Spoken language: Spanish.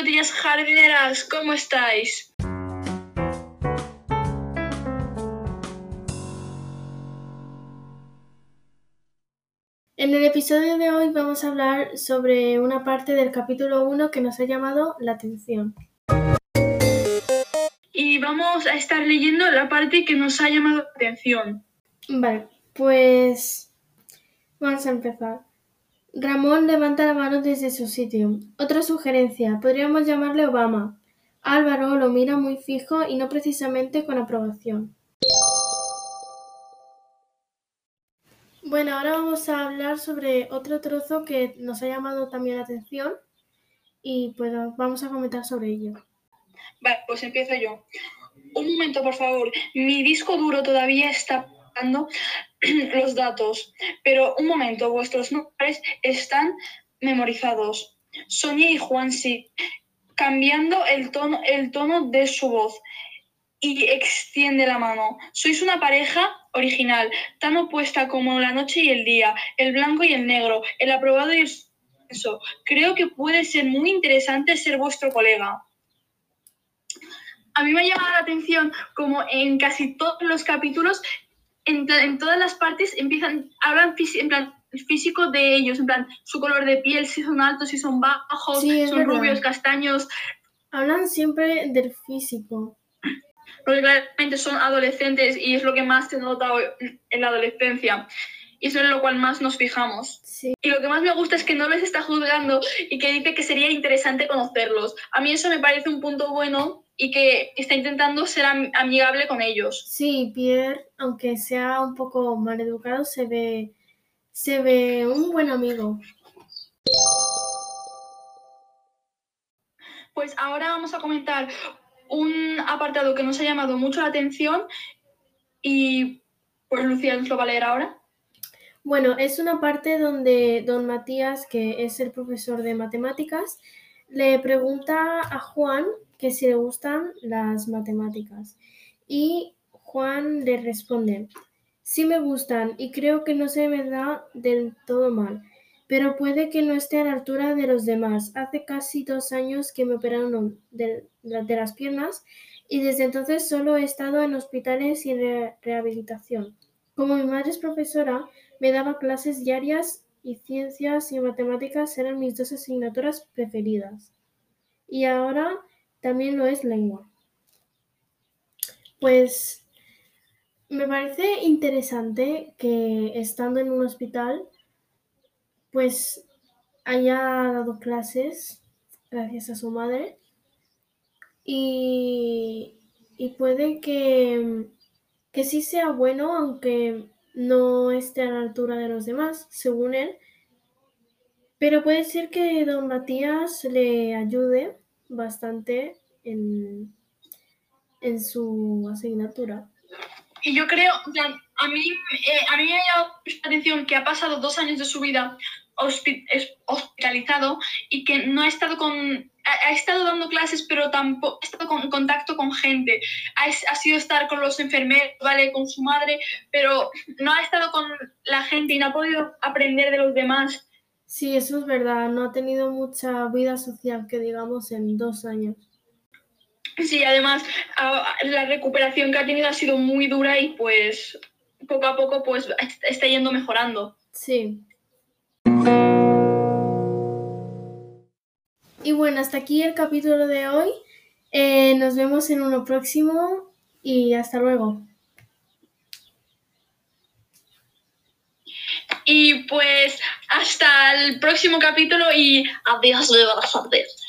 Buenos días, jardineras, ¿cómo estáis? En el episodio de hoy vamos a hablar sobre una parte del capítulo 1 que nos ha llamado la atención. Y vamos a estar leyendo la parte que nos ha llamado la atención. Vale, pues vamos a empezar. Ramón levanta la mano desde su sitio. Otra sugerencia, podríamos llamarle Obama. Álvaro lo mira muy fijo y no precisamente con aprobación. Bueno, ahora vamos a hablar sobre otro trozo que nos ha llamado también la atención y pues vamos a comentar sobre ello. Vale, pues empiezo yo. Un momento, por favor. Mi disco duro todavía está los datos, pero un momento, vuestros nombres están memorizados. Sonia y Juan sí, cambiando el tono, el tono de su voz y extiende la mano. Sois una pareja original, tan opuesta como la noche y el día, el blanco y el negro, el aprobado y el eso. Creo que puede ser muy interesante ser vuestro colega. A mí me ha llamado la atención como en casi todos los capítulos, en, en todas las partes empiezan, hablan en plan físico de ellos, en plan su color de piel, si son altos, si son bajos, Sí, son verdad. rubios, castaños, Hablan siempre del físico. porque claramente son adolescentes y es lo que más se nota hoy en la adolescencia. Y eso es lo cual más nos fijamos. Sí, Y lo que más me gusta es que no les está juzgando y que dice que sería interesante conocerlos. A mí eso me parece un punto bueno y que está intentando ser am- amigable con ellos. sí, Pierre, aunque sea un poco maleducado, se ve, se ve un buen amigo. Pues ahora vamos a comentar un apartado que nos ha llamado mucho la atención y pues Lucía nos lo va a leer ahora. Bueno, es una parte donde don Matías, que es el profesor de matemáticas, le pregunta a Juan que si le gustan las matemáticas. Y Juan le responde, sí me gustan y creo que no se me da del todo mal, pero puede que no esté a la altura de los demás. Hace casi dos años que me operaron de, las piernas y desde entonces solo he estado en hospitales y en re- rehabilitación. Como mi madre es profesora, me daba clases diarias y ciencias y matemáticas eran mis dos asignaturas preferidas. Y ahora también lo es lengua. Pues me parece interesante que estando en un hospital, pues haya dado clases gracias a su madre y, y puede que, que sí sea bueno, aunque no esté a la altura de los demás, según él. Pero puede ser que don Matías le ayude bastante en, en su asignatura. Y yo creo, a mí, eh, a mí me ha llamado la atención que ha pasado dos años de su vida hospitalizado y que no ha estado con... Ha, estado dando clases, pero tampoco ha estado con- en contacto con gente. Ha, ha sido estar con los enfermeros, ¿vale? Con su madre, pero no ha estado con la gente y no ha podido aprender de los demás. Sí, eso es verdad, no ha tenido mucha vida social, que digamos, en dos años. Sí, además a- la recuperación que ha tenido ha sido muy dura y pues poco a poco pues está yendo mejorando. Sí. Y bueno, hasta aquí el capítulo de hoy. Eh, nos vemos en uno próximo y hasta luego. Y pues hasta el próximo capítulo y adiós de buenas.